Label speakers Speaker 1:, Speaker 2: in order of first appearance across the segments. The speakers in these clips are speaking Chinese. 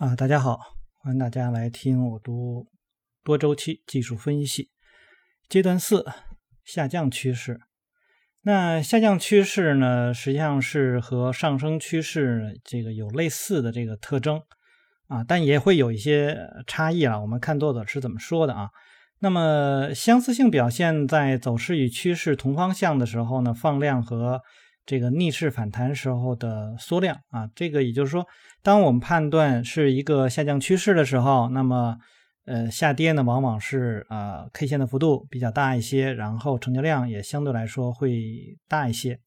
Speaker 1: 啊，大家好，欢迎大家来听我读多周期技术分析阶段四下降趋势。那下降趋势呢，实际上是和上升趋势这个有类似的这个特征啊，但也会有一些差异了。我们看作者是怎么说的啊？那么相似性表现在走势与趋势同方向的时候呢，放量和。这个逆势反弹时候的缩量啊，这个也就是说，当我们判断是一个下降趋势的时候，那么呃下跌呢往往是啊 K 线的幅度比较大一些，然后成交量也相对来说会大一些。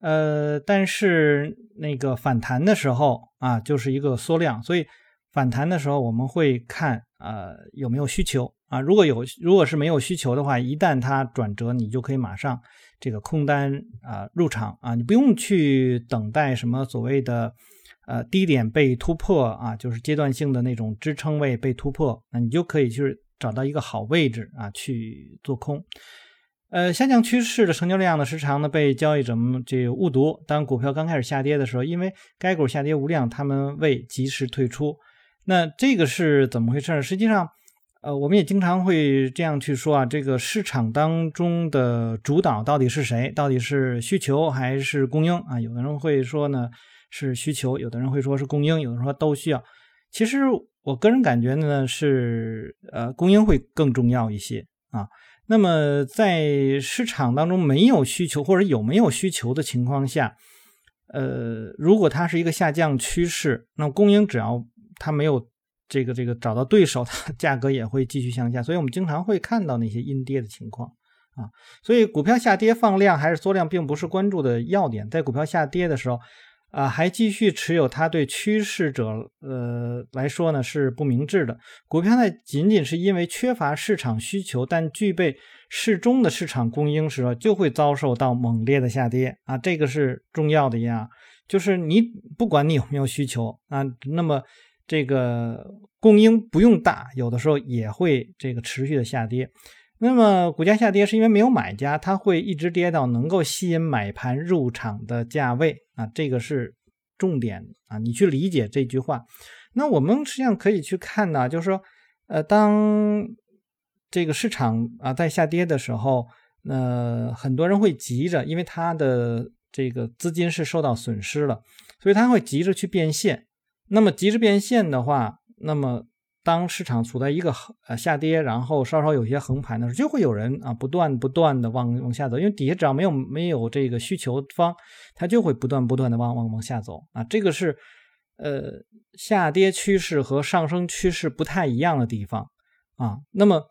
Speaker 1: 呃，但是那个反弹的时候啊，就是一个缩量，所以反弹的时候我们会看呃有没有需求啊，如果有如果是没有需求的话，一旦它转折，你就可以马上。这个空单啊入场啊，你不用去等待什么所谓的呃低点被突破啊，就是阶段性的那种支撑位被突破，那你就可以去找到一个好位置啊去做空。呃，下降趋势的成交量呢，时常呢被交易者们这误读。当股票刚开始下跌的时候，因为该股下跌无量，他们未及时退出。那这个是怎么回事？实际上。呃，我们也经常会这样去说啊，这个市场当中的主导到底是谁？到底是需求还是供应啊？有的人会说呢是需求，有的人会说是供应，有的人说都需要。其实我个人感觉呢是呃供应会更重要一些啊。那么在市场当中没有需求或者有没有需求的情况下，呃，如果它是一个下降趋势，那供应只要它没有。这个这个找到对手，它价格也会继续向下，所以我们经常会看到那些阴跌的情况啊。所以股票下跌放量还是缩量，并不是关注的要点。在股票下跌的时候，啊，还继续持有它对趋势者呃来说呢是不明智的。股票呢仅仅是因为缺乏市场需求，但具备适中的市场供应时，就会遭受到猛烈的下跌啊。这个是重要的呀，就是你不管你有没有需求啊，那么。这个供应不用大，有的时候也会这个持续的下跌。那么股价下跌是因为没有买家，它会一直跌到能够吸引买盘入场的价位啊，这个是重点啊，你去理解这句话。那我们实际上可以去看呢，就是说，呃，当这个市场啊在下跌的时候，那很多人会急着，因为他的这个资金是受到损失了，所以他会急着去变现。那么及时变现的话，那么当市场处在一个呃下跌，然后稍稍有些横盘的时候，就会有人啊不断不断的往往下走，因为底下只要没有没有这个需求方，它就会不断不断的往往往下走啊。这个是呃下跌趋势和上升趋势不太一样的地方啊。那么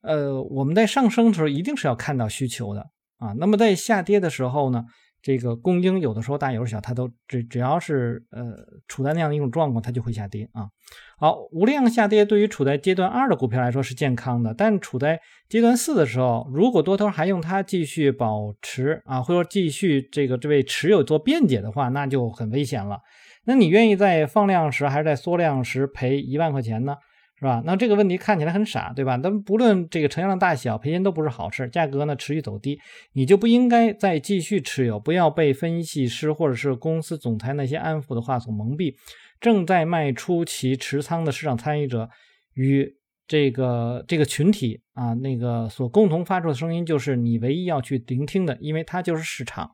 Speaker 1: 呃我们在上升的时候一定是要看到需求的啊。那么在下跌的时候呢？这个供应有的时候大有时候小，它都只只要是呃处在那样的一种状况，它就会下跌啊。好，无量下跌对于处在阶段二的股票来说是健康的，但处在阶段四的时候，如果多头还用它继续保持啊，或者继续这个这位持有做辩解的话，那就很危险了。那你愿意在放量时还是在缩量时赔一万块钱呢？是吧？那这个问题看起来很傻，对吧？但不论这个成交量大小，赔钱都不是好事。价格呢持续走低，你就不应该再继续持有，不要被分析师或者是公司总裁那些安抚的话所蒙蔽。正在卖出其持仓的市场参与者与这个这个群体啊，那个所共同发出的声音，就是你唯一要去聆听的，因为它就是市场。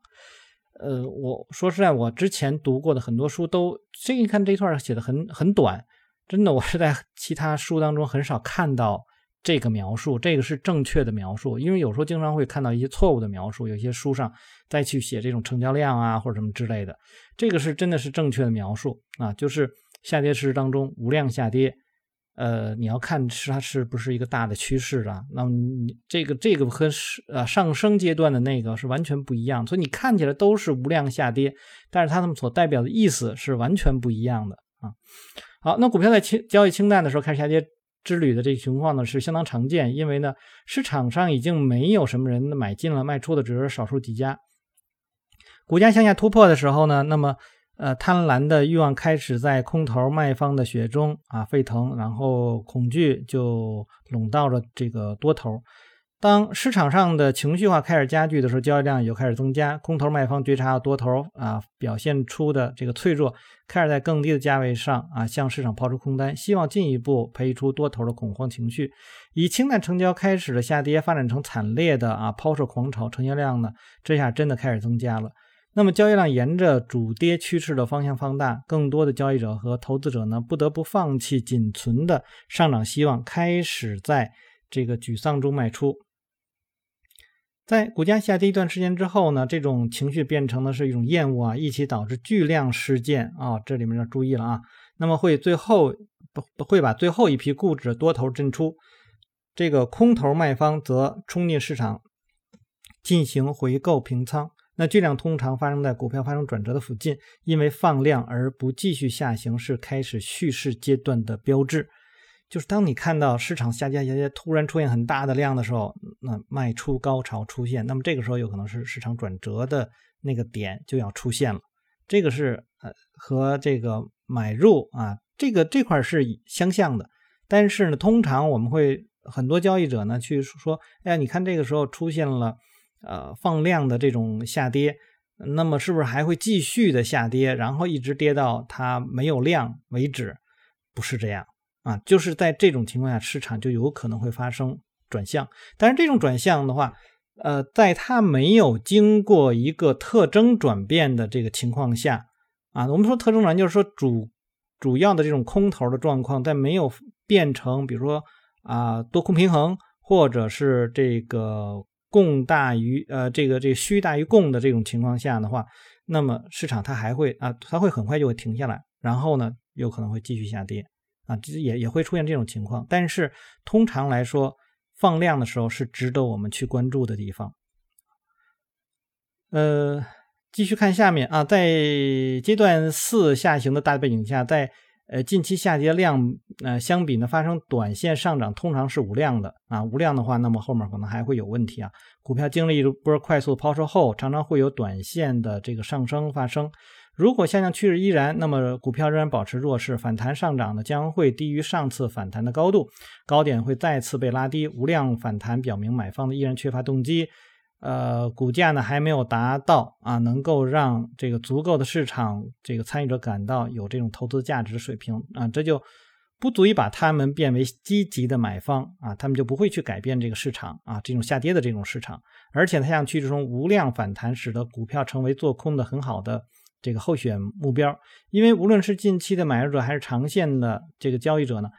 Speaker 1: 呃，我说实在，我之前读过的很多书都，这一看这一段写的很很短。真的，我是在其他书当中很少看到这个描述，这个是正确的描述。因为有时候经常会看到一些错误的描述，有些书上再去写这种成交量啊或者什么之类的，这个是真的是正确的描述啊，就是下跌市当中无量下跌，呃，你要看是它是不是一个大的趋势啊？那么你这个这个和是呃上升阶段的那个是完全不一样，所以你看起来都是无量下跌，但是它们所代表的意思是完全不一样的啊。好，那股票在清交易清淡的时候开始下跌之旅的这个情况呢，是相当常见，因为呢市场上已经没有什么人买进了，卖出的只是少数几家。股价向下突破的时候呢，那么呃贪婪的欲望开始在空头卖方的血中啊沸腾，然后恐惧就笼罩着这个多头。当市场上的情绪化开始加剧的时候，交易量也就开始增加。空头卖方觉察到多头啊表现出的这个脆弱，开始在更低的价位上啊向市场抛出空单，希望进一步培育出多头的恐慌情绪。以清淡成交开始的下跌，发展成惨烈的啊抛售狂潮，成交量呢这下真的开始增加了。那么交易量沿着主跌趋势的方向放大，更多的交易者和投资者呢不得不放弃仅存的上涨希望，开始在这个沮丧中卖出。在股价下跌一段时间之后呢，这种情绪变成的是一种厌恶啊，一起导致巨量事件啊，这里面要注意了啊。那么会最后不不会把最后一批固执多头震出，这个空头卖方则冲进市场进行回购平仓。那巨量通常发生在股票发生转折的附近，因为放量而不继续下行是开始蓄势阶段的标志。就是当你看到市场下跌下跌突然出现很大的量的时候，那卖出高潮出现，那么这个时候有可能是市场转折的那个点就要出现了。这个是呃和这个买入啊这个这块是相像的，但是呢，通常我们会很多交易者呢去说，哎呀，你看这个时候出现了呃放量的这种下跌，那么是不是还会继续的下跌，然后一直跌到它没有量为止？不是这样。啊，就是在这种情况下，市场就有可能会发生转向。但是这种转向的话，呃，在它没有经过一个特征转变的这个情况下，啊，我们说特征转就是说主主要的这种空头的状况，在没有变成比如说啊多空平衡，或者是这个供大于呃这个这个需大于供的这种情况下的话，那么市场它还会啊，它会很快就会停下来，然后呢，有可能会继续下跌。啊，其实也也会出现这种情况，但是通常来说，放量的时候是值得我们去关注的地方。呃，继续看下面啊，在阶段四下行的大背景下，在呃近期下跌量呃相比呢发生短线上涨，通常是无量的啊，无量的话，那么后面可能还会有问题啊。股票经历一波快速抛售后，常常会有短线的这个上升发生。如果下降趋势依然，那么股票仍然保持弱势，反弹上涨呢将会低于上次反弹的高度，高点会再次被拉低。无量反弹表明买方呢依然缺乏动机，呃，股价呢还没有达到啊能够让这个足够的市场这个参与者感到有这种投资价值的水平啊，这就不足以把他们变为积极的买方啊，他们就不会去改变这个市场啊这种下跌的这种市场，而且它像趋势中无量反弹使得股票成为做空的很好的。这个候选目标，因为无论是近期的买入者还是长线的这个交易者呢，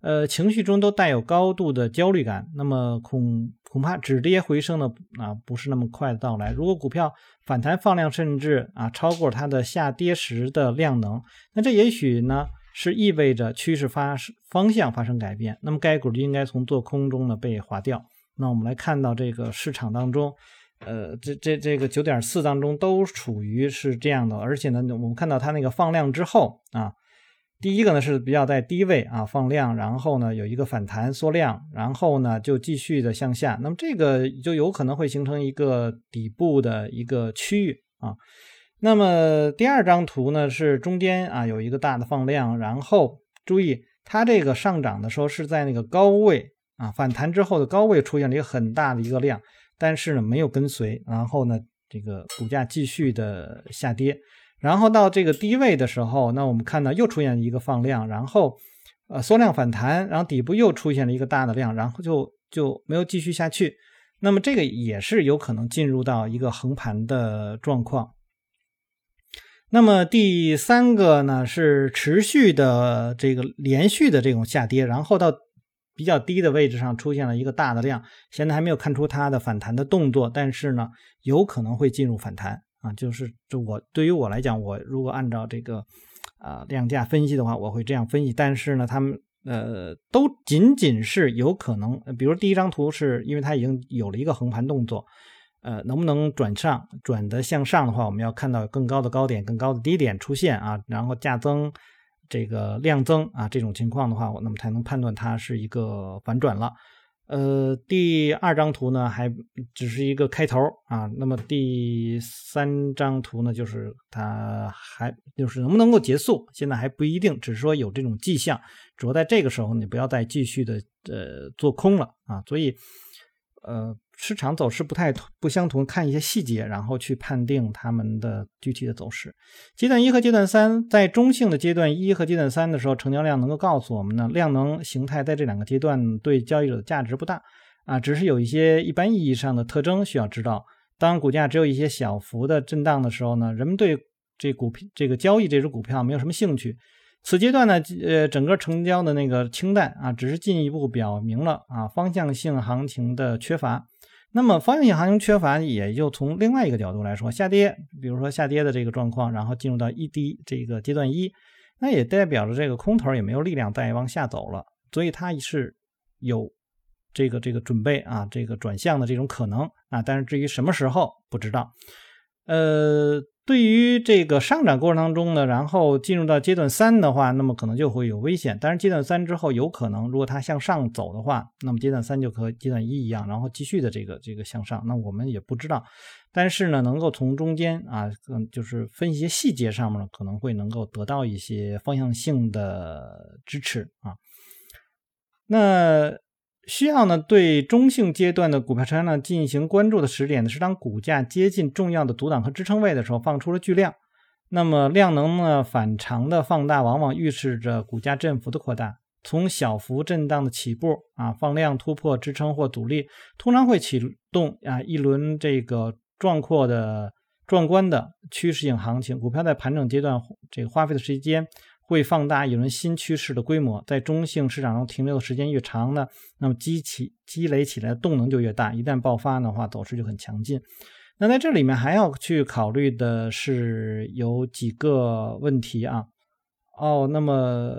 Speaker 1: 呃，情绪中都带有高度的焦虑感。那么恐恐怕止跌回升呢啊不是那么快的到来。如果股票反弹放量，甚至啊超过它的下跌时的量能，那这也许呢是意味着趋势发方向发生改变。那么该股就应该从做空中呢被划掉。那我们来看到这个市场当中。呃，这这这个九点四当中都处于是这样的，而且呢，我们看到它那个放量之后啊，第一个呢是比较在低位啊放量，然后呢有一个反弹缩量，然后呢就继续的向下，那么这个就有可能会形成一个底部的一个区域啊。那么第二张图呢是中间啊有一个大的放量，然后注意它这个上涨的时候是在那个高位啊反弹之后的高位出现了一个很大的一个量。但是呢，没有跟随，然后呢，这个股价继续的下跌，然后到这个低位的时候，那我们看到又出现一个放量，然后呃缩量反弹，然后底部又出现了一个大的量，然后就就没有继续下去。那么这个也是有可能进入到一个横盘的状况。那么第三个呢是持续的这个连续的这种下跌，然后到。比较低的位置上出现了一个大的量，现在还没有看出它的反弹的动作，但是呢，有可能会进入反弹啊。就是就我对于我来讲，我如果按照这个啊量价分析的话，我会这样分析。但是呢，他们呃都仅仅是有可能，比如第一张图是因为它已经有了一个横盘动作，呃，能不能转上转的向上的话，我们要看到更高的高点、更高的低点出现啊，然后价增。这个量增啊，这种情况的话，我那么才能判断它是一个反转了。呃，第二张图呢，还只是一个开头啊。那么第三张图呢，就是它还就是能不能够结束，现在还不一定，只是说有这种迹象。主要在这个时候，你不要再继续的呃做空了啊。所以呃市场走势不太不相同，看一些细节，然后去判定他们的具体的走势。阶段一和阶段三，在中性的阶段一和阶段三的时候，成交量能够告诉我们呢，量能形态在这两个阶段对交易者的价值不大啊，只是有一些一般意义上的特征需要知道。当股价只有一些小幅的震荡的时候呢，人们对这股票这个交易这只股票没有什么兴趣。此阶段呢，呃，整个成交的那个清淡啊，只是进一步表明了啊方向性行情的缺乏。那么方向性行情缺乏，也就从另外一个角度来说，下跌，比如说下跌的这个状况，然后进入到一低这个阶段一，那也代表着这个空头也没有力量再往下走了，所以它是有这个这个准备啊，这个转向的这种可能啊。但是至于什么时候，不知道，呃。对于这个上涨过程当中呢，然后进入到阶段三的话，那么可能就会有危险。但是阶段三之后有可能，如果它向上走的话，那么阶段三就和阶段一一样，然后继续的这个这个向上。那我们也不知道，但是呢，能够从中间啊，嗯，就是分析细节上面可能会能够得到一些方向性的支持啊。那。需要呢对中性阶段的股票成交量进行关注的时点呢，是当股价接近重要的阻挡和支撑位的时候放出了巨量，那么量能呢反常的放大，往往预示着股价振幅的扩大。从小幅震荡的起步啊，放量突破支撑或阻力，通常会启动啊一轮这个壮阔的壮观的趋势性行情。股票在盘整阶段这个花费的时间。会放大一轮新趋势的规模，在中性市场中停留的时间越长呢，那么积起积累起来的动能就越大，一旦爆发的话，走势就很强劲。那在这里面还要去考虑的是有几个问题啊。哦，那么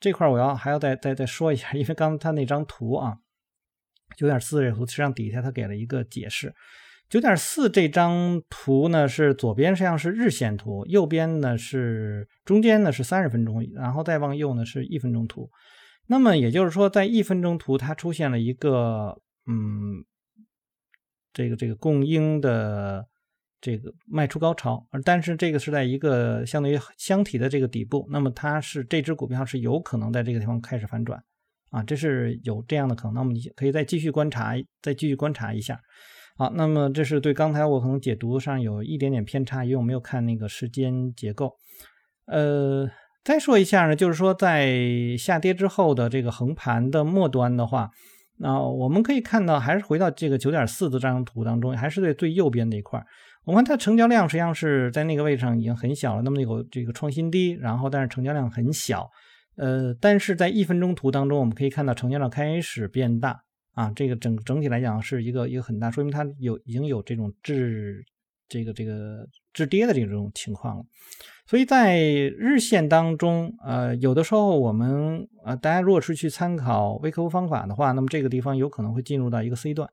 Speaker 1: 这块我要还要再再再说一下，因为刚才他那张图啊，九点四这图，实际上底下他给了一个解释。九点四这张图呢，是左边实际上是日线图，右边呢是中间呢是三十分钟，然后再往右呢是一分钟图。那么也就是说，在一分钟图它出现了一个嗯，这个这个供应的这个卖出高潮，而但是这个是在一个相当于箱体的这个底部，那么它是这只股票是有可能在这个地方开始反转啊，这是有这样的可能。那么你可以再继续观察，再继续观察一下。好，那么这是对刚才我可能解读上有一点点偏差，因为我没有看那个时间结构。呃，再说一下呢，就是说在下跌之后的这个横盘的末端的话，那我们可以看到，还是回到这个九点四的这张图当中，还是在最右边那一块。我们看它成交量实际上是在那个位置上已经很小了，那么有这个创新低，然后但是成交量很小。呃，但是在一分钟图当中，我们可以看到成交量开始变大。啊，这个整整体来讲是一个一个很大，说明它有已经有这种滞这个这个滞跌的这种情况了。所以在日线当中，呃，有的时候我们呃，大家如果是去参考微客服方法的话，那么这个地方有可能会进入到一个 C 段。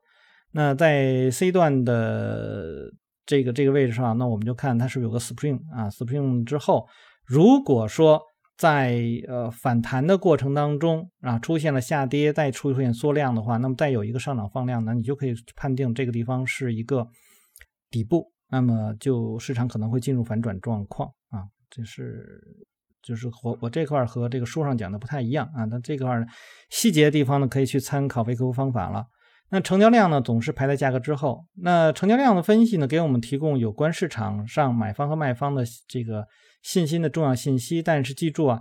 Speaker 1: 那在 C 段的这个这个位置上，那我们就看它是不是有个 Spring 啊，Spring 之后，如果说在呃反弹的过程当中啊，出现了下跌，再出现缩量的话，那么再有一个上涨放量，那你就可以判定这个地方是一个底部，那么就市场可能会进入反转状况啊。这是就是我我这块和这个书上讲的不太一样啊。那这块细节的地方呢，可以去参考微客户方法了。那成交量呢，总是排在价格之后。那成交量的分析呢，给我们提供有关市场上买方和卖方的这个。信心的重要信息，但是记住啊，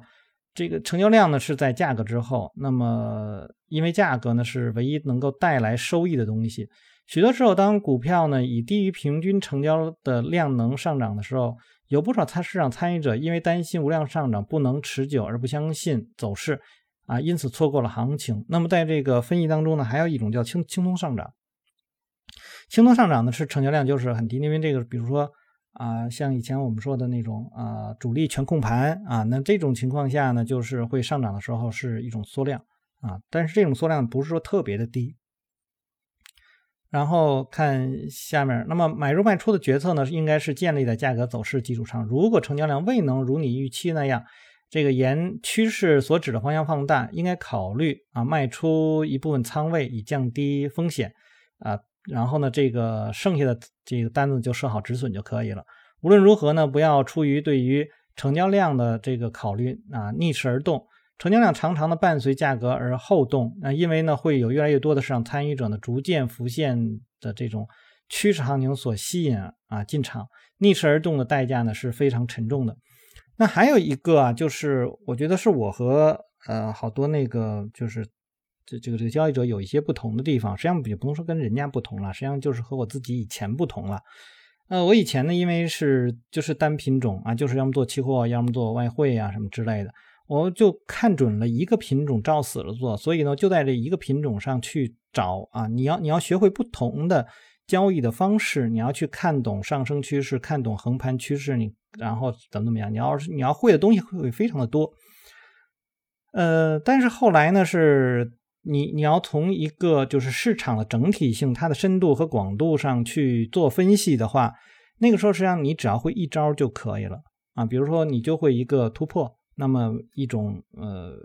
Speaker 1: 这个成交量呢是在价格之后。那么，因为价格呢是唯一能够带来收益的东西。许多时候，当股票呢以低于平均成交的量能上涨的时候，有不少参市场参与者因为担心无量上涨不能持久而不相信走势啊，因此错过了行情。那么，在这个分析当中呢，还有一种叫轻轻松上涨。轻松上涨呢是成交量就是很低，因为这个比如说。啊，像以前我们说的那种啊，主力全控盘啊，那这种情况下呢，就是会上涨的时候是一种缩量啊，但是这种缩量不是说特别的低。然后看下面，那么买入卖出的决策呢，应该是建立在价格走势基础上。如果成交量未能如你预期那样，这个沿趋势所指的方向放大，应该考虑啊卖出一部分仓位以降低风险啊。然后呢，这个剩下的这个单子就设好止损就可以了。无论如何呢，不要出于对于成交量的这个考虑啊，逆势而动。成交量常常的伴随价格而后动。那因为呢，会有越来越多的市场参与者呢，逐渐浮现的这种趋势行情所吸引啊进场，逆势而动的代价呢是非常沉重的。那还有一个啊，就是我觉得是我和呃好多那个就是这这个这个交易者有一些不同的地方，实际上也不能说跟人家不同了，实际上就是和我自己以前不同了。呃，我以前呢，因为是就是单品种啊，就是要么做期货，要么做外汇啊什么之类的，我就看准了一个品种，照死了做，所以呢，就在这一个品种上去找啊，你要你要学会不同的交易的方式，你要去看懂上升趋势，看懂横盘趋势，你然后怎么怎么样，你要是你要会的东西会非常的多。呃，但是后来呢是。你你要从一个就是市场的整体性、它的深度和广度上去做分析的话，那个时候实际上你只要会一招就可以了啊。比如说你就会一个突破，那么一种呃，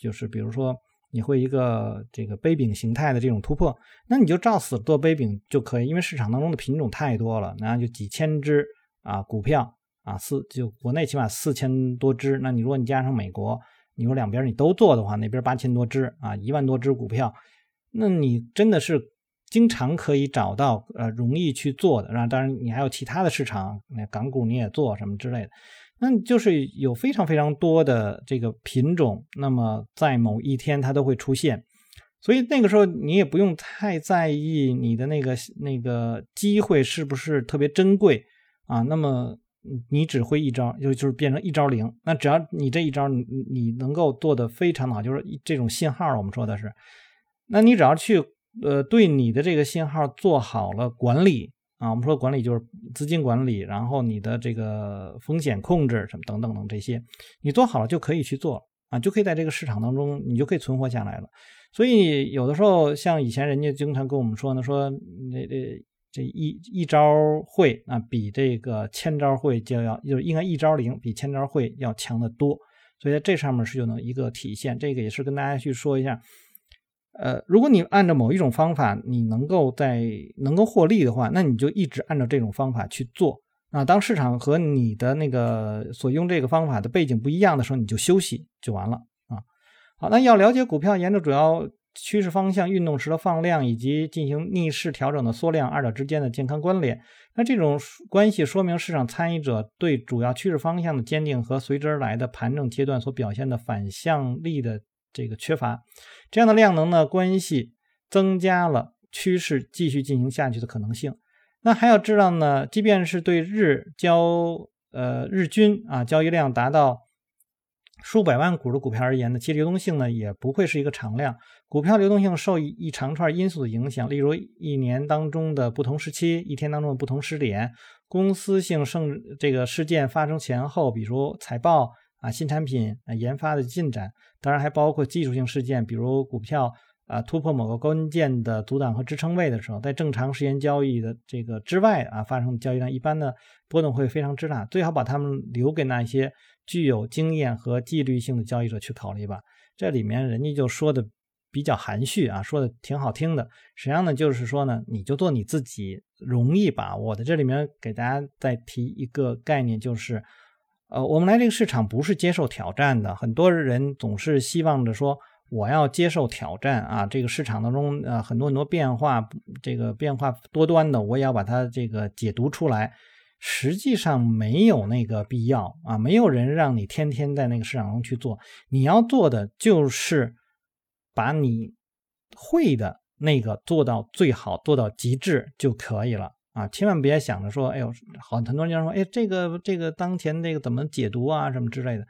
Speaker 1: 就是比如说你会一个这个杯柄形态的这种突破，那你就照死做杯柄就可以，因为市场当中的品种太多了，那就几千只啊股票啊四就国内起码四千多只，那你如果你加上美国。你说两边你都做的话，那边八千多只啊，一万多只股票，那你真的是经常可以找到呃容易去做的。然后当然你还有其他的市场，那港股你也做什么之类的，那就是有非常非常多的这个品种，那么在某一天它都会出现，所以那个时候你也不用太在意你的那个那个机会是不是特别珍贵啊，那么。你只会一招，就就是变成一招零。那只要你这一招，你你能够做的非常好，就是这种信号，我们说的是，那你只要去呃对你的这个信号做好了管理啊，我们说管理就是资金管理，然后你的这个风险控制什么等等等这些，你做好了就可以去做啊，就可以在这个市场当中你就可以存活下来了。所以有的时候像以前人家经常跟我们说呢，说那那。这一一招会啊，比这个千招会就要，就是应该一招灵比千招会要强得多。所以在这上面是就能一个体现。这个也是跟大家去说一下，呃，如果你按照某一种方法，你能够在能够获利的话，那你就一直按照这种方法去做。啊，当市场和你的那个所用这个方法的背景不一样的时候，你就休息就完了啊。好，那要了解股票，沿着主要。趋势方向运动时的放量，以及进行逆势调整的缩量，二者之间的健康关联。那这种关系说明市场参与者对主要趋势方向的坚定和随之而来的盘整阶段所表现的反向力的这个缺乏。这样的量能呢关系增加了趋势继续进行下去的可能性。那还要知道呢，即便是对日交呃日均啊交易量达到。数百万股的股票而言呢，其流动性呢也不会是一个常量。股票流动性受一长串因素的影响，例如一年当中的不同时期、一天当中的不同时点、公司性盛这个事件发生前后，比如财报啊、新产品啊、研发的进展，当然还包括技术性事件，比如股票啊突破某个关键的阻挡和支撑位的时候，在正常时间交易的这个之外啊发生的交易量，一般呢波动会非常之大，最好把它们留给那些。具有经验和纪律性的交易者去考虑吧。这里面人家就说的比较含蓄啊，说的挺好听的。实际上呢，就是说呢，你就做你自己容易吧。我的。这里面给大家再提一个概念，就是呃，我们来这个市场不是接受挑战的。很多人总是希望着说，我要接受挑战啊，这个市场当中呃很多很多变化，这个变化多端的，我也要把它这个解读出来。实际上没有那个必要啊，没有人让你天天在那个市场中去做，你要做的就是把你会的那个做到最好，做到极致就可以了啊！千万别想着说，哎呦，好，很多人说，哎，这个这个当前这个怎么解读啊，什么之类的，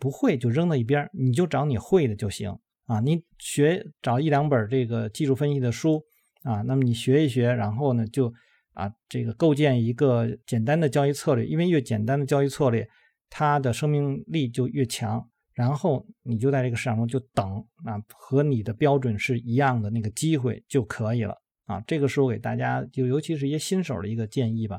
Speaker 1: 不会就扔到一边，你就找你会的就行啊！你学找一两本这个技术分析的书啊，那么你学一学，然后呢就。啊，这个构建一个简单的交易策略，因为越简单的交易策略，它的生命力就越强。然后你就在这个市场中就等啊，和你的标准是一样的那个机会就可以了啊。这个是我给大家，就尤其是一些新手的一个建议吧。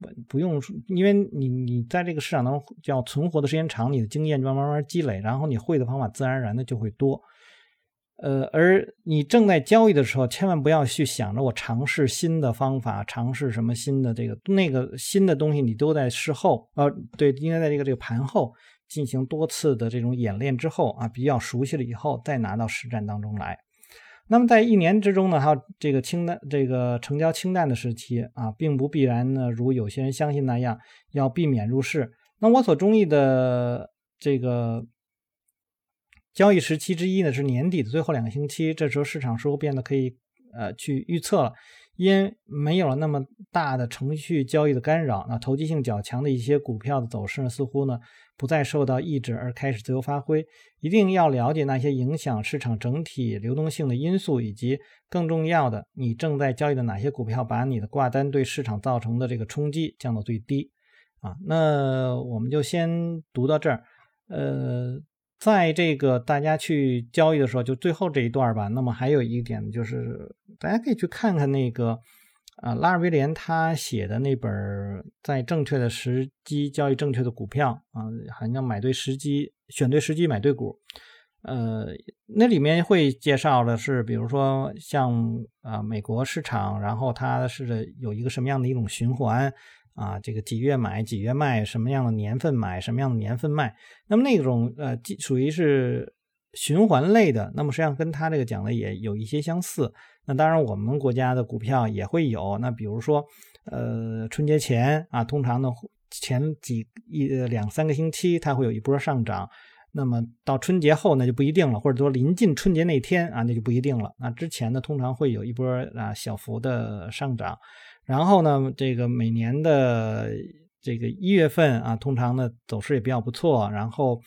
Speaker 1: 不不用，因为你你在这个市场当中要存活的时间长，你的经验就慢慢慢积累，然后你会的方法自然而然的就会多。呃，而你正在交易的时候，千万不要去想着我尝试新的方法，尝试什么新的这个那个新的东西，你都在事后，呃，对，应该在这个这个盘后进行多次的这种演练之后啊，比较熟悉了以后，再拿到实战当中来。那么在一年之中呢，还有这个清淡这个成交清淡的时期啊，并不必然呢，如有些人相信那样要避免入市。那我所中意的这个交易时期之一呢，是年底的最后两个星期，这时候市场似乎变得可以呃去预测了。因没有了那么大的程序交易的干扰，那投机性较强的一些股票的走势呢，似乎呢不再受到抑制，而开始自由发挥。一定要了解那些影响市场整体流动性的因素，以及更重要的，你正在交易的哪些股票，把你的挂单对市场造成的这个冲击降到最低。啊，那我们就先读到这儿。呃。在这个大家去交易的时候，就最后这一段吧。那么还有一点就是，大家可以去看看那个啊，拉尔威廉他写的那本《在正确的时机交易正确的股票》啊，好像买对时机、选对时机买对股。呃，那里面会介绍的是，比如说像啊美国市场，然后它是有一个什么样的一种循环。啊，这个几月买几月卖，什么样的年份买什么样的年份卖，那么那种呃，属于是循环类的，那么实际上跟他这个讲的也有一些相似。那当然，我们国家的股票也会有。那比如说，呃，春节前啊，通常呢前几一两三个星期，它会有一波上涨。那么到春节后那就不一定了，或者说临近春节那天啊，那就不一定了。那之前呢，通常会有一波啊小幅的上涨。然后呢，这个每年的这个一月份啊，通常呢走势也比较不错。然后，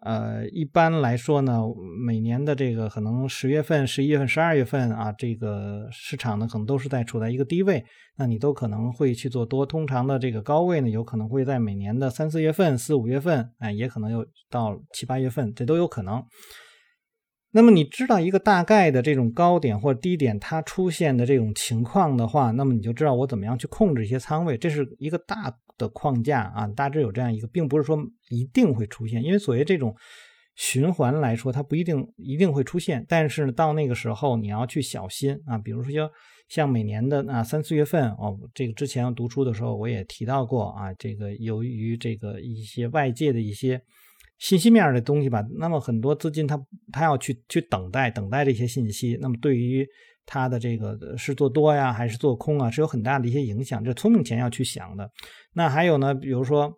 Speaker 1: 呃，一般来说呢，每年的这个可能十月份、十一月份、十二月份啊，这个市场呢可能都是在处在一个低位，那你都可能会去做多。通常的这个高位呢，有可能会在每年的三四月份、四五月份，哎，也可能有到七八月份，这都有可能。那么你知道一个大概的这种高点或低点它出现的这种情况的话，那么你就知道我怎么样去控制一些仓位，这是一个大的框架啊，大致有这样一个，并不是说一定会出现，因为所谓这种循环来说，它不一定一定会出现，但是到那个时候你要去小心啊，比如说像每年的啊三四月份哦，这个之前读书的时候我也提到过啊，这个由于这个一些外界的一些。信息面的东西吧，那么很多资金它它要去去等待等待这些信息，那么对于它的这个是做多呀还是做空啊，是有很大的一些影响。这聪明钱要去想的。那还有呢，比如说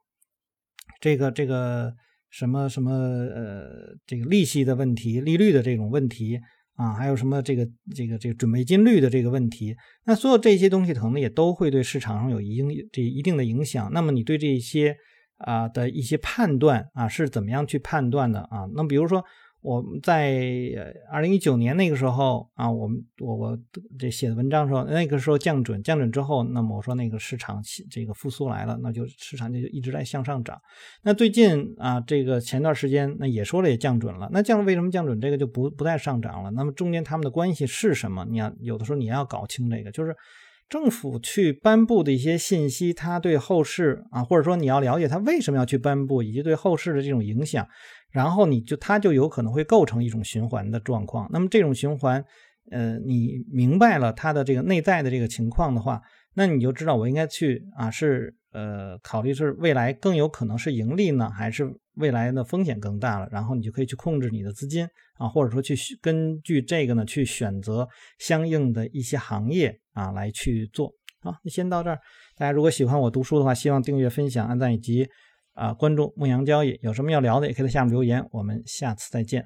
Speaker 1: 这个这个什么什么呃这个利息的问题、利率的这种问题啊，还有什么这个这个这个准备金率的这个问题，那所有这些东西可能也都会对市场上有一定这一定的影响。那么你对这些。啊的一些判断啊是怎么样去判断的啊？那比如说我们在二零一九年那个时候啊，我们我我这写的文章时候，那个时候降准降准之后，那么我说那个市场这个复苏来了，那就市场就一直在向上涨。那最近啊，这个前段时间那也说了也降准了，那降为什么降准这个就不不再上涨了？那么中间他们的关系是什么？你要有的时候你要搞清这个，就是。政府去颁布的一些信息，它对后市啊，或者说你要了解它为什么要去颁布，以及对后市的这种影响，然后你就它就有可能会构成一种循环的状况。那么这种循环，呃，你明白了它的这个内在的这个情况的话，那你就知道我应该去啊是。呃，考虑是未来更有可能是盈利呢，还是未来的风险更大了？然后你就可以去控制你的资金啊，或者说去根据这个呢去选择相应的一些行业啊来去做。啊，那先到这儿。大家如果喜欢我读书的话，希望订阅、分享、按赞以及啊关注牧羊交易。有什么要聊的，也可以在下面留言。我们下次再见。